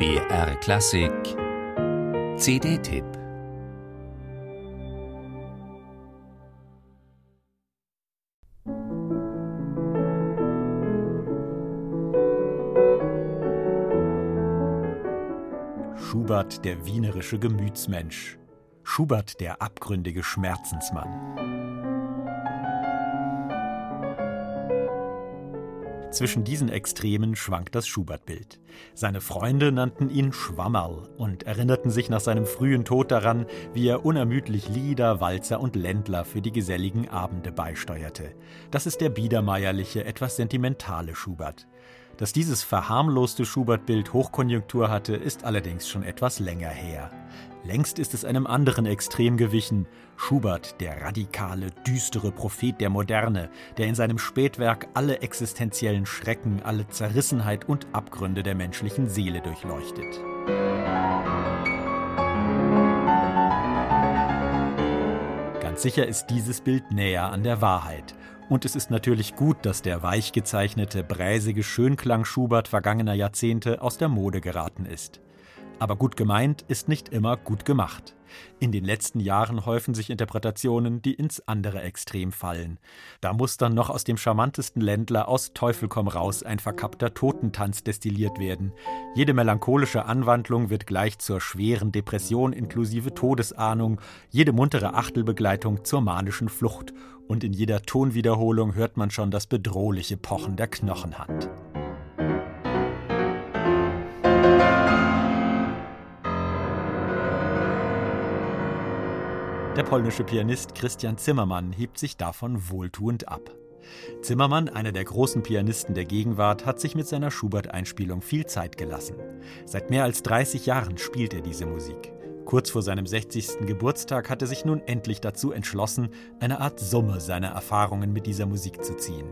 BR Klassik. CD-Tipp Schubert der wienerische Gemütsmensch, Schubert der abgründige Schmerzensmann. Zwischen diesen Extremen schwankt das Schubert-Bild. Seine Freunde nannten ihn Schwammerl und erinnerten sich nach seinem frühen Tod daran, wie er unermüdlich Lieder, Walzer und Ländler für die geselligen Abende beisteuerte. Das ist der biedermeierliche, etwas sentimentale Schubert. Dass dieses verharmloste Schubert-Bild Hochkonjunktur hatte, ist allerdings schon etwas länger her. Längst ist es einem anderen Extrem gewichen. Schubert, der radikale, düstere Prophet der Moderne, der in seinem Spätwerk alle existenziellen Schrecken, alle Zerrissenheit und Abgründe der menschlichen Seele durchleuchtet. Ganz sicher ist dieses Bild näher an der Wahrheit. Und es ist natürlich gut, dass der weich gezeichnete, bräsige Schönklang Schubert vergangener Jahrzehnte aus der Mode geraten ist. Aber gut gemeint ist nicht immer gut gemacht. In den letzten Jahren häufen sich Interpretationen, die ins andere Extrem fallen. Da muss dann noch aus dem charmantesten Ländler aus Teufel komm raus ein verkappter Totentanz destilliert werden. Jede melancholische Anwandlung wird gleich zur schweren Depression inklusive Todesahnung, jede muntere Achtelbegleitung zur manischen Flucht. Und in jeder Tonwiederholung hört man schon das bedrohliche Pochen der Knochenhand. Der polnische Pianist Christian Zimmermann hebt sich davon wohltuend ab. Zimmermann, einer der großen Pianisten der Gegenwart, hat sich mit seiner Schubert-Einspielung viel Zeit gelassen. Seit mehr als 30 Jahren spielt er diese Musik. Kurz vor seinem 60. Geburtstag hat er sich nun endlich dazu entschlossen, eine Art Summe seiner Erfahrungen mit dieser Musik zu ziehen.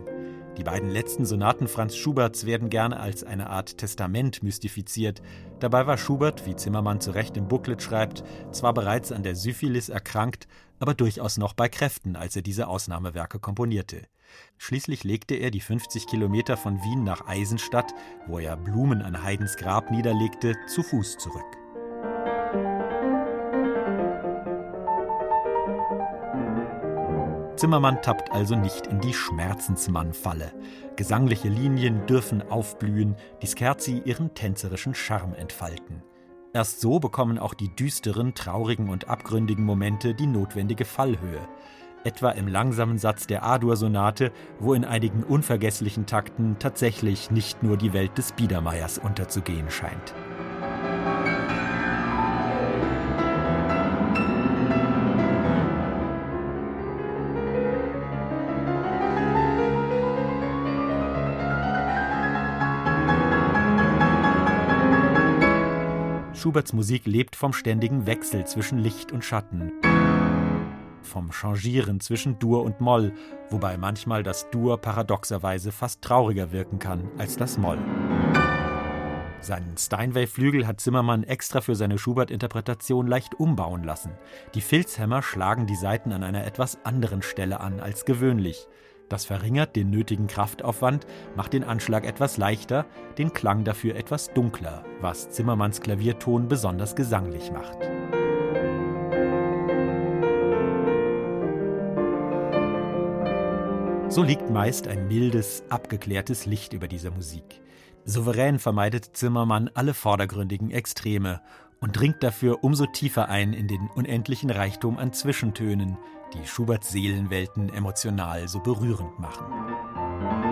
Die beiden letzten Sonaten Franz Schuberts werden gerne als eine Art Testament mystifiziert. Dabei war Schubert, wie Zimmermann zu Recht im Booklet schreibt, zwar bereits an der Syphilis erkrankt, aber durchaus noch bei Kräften, als er diese Ausnahmewerke komponierte. Schließlich legte er die 50 Kilometer von Wien nach Eisenstadt, wo er Blumen an Haydns Grab niederlegte, zu Fuß zurück. Zimmermann tappt also nicht in die Schmerzensmann-Falle. Gesangliche Linien dürfen aufblühen, die Scherzi ihren tänzerischen Charme entfalten. Erst so bekommen auch die düsteren, traurigen und abgründigen Momente die notwendige Fallhöhe. Etwa im langsamen Satz der A-Dur-Sonate, wo in einigen unvergesslichen Takten tatsächlich nicht nur die Welt des Biedermeiers unterzugehen scheint. Schuberts Musik lebt vom ständigen Wechsel zwischen Licht und Schatten, vom Changieren zwischen Dur und Moll, wobei manchmal das Dur paradoxerweise fast trauriger wirken kann als das Moll. Seinen Steinway-Flügel hat Zimmermann extra für seine Schubert-Interpretation leicht umbauen lassen. Die Filzhämmer schlagen die Saiten an einer etwas anderen Stelle an als gewöhnlich. Das verringert den nötigen Kraftaufwand, macht den Anschlag etwas leichter, den Klang dafür etwas dunkler, was Zimmermanns Klavierton besonders gesanglich macht. So liegt meist ein mildes, abgeklärtes Licht über dieser Musik. Souverän vermeidet Zimmermann alle vordergründigen Extreme und dringt dafür umso tiefer ein in den unendlichen Reichtum an Zwischentönen, die Schuberts Seelenwelten emotional so berührend machen.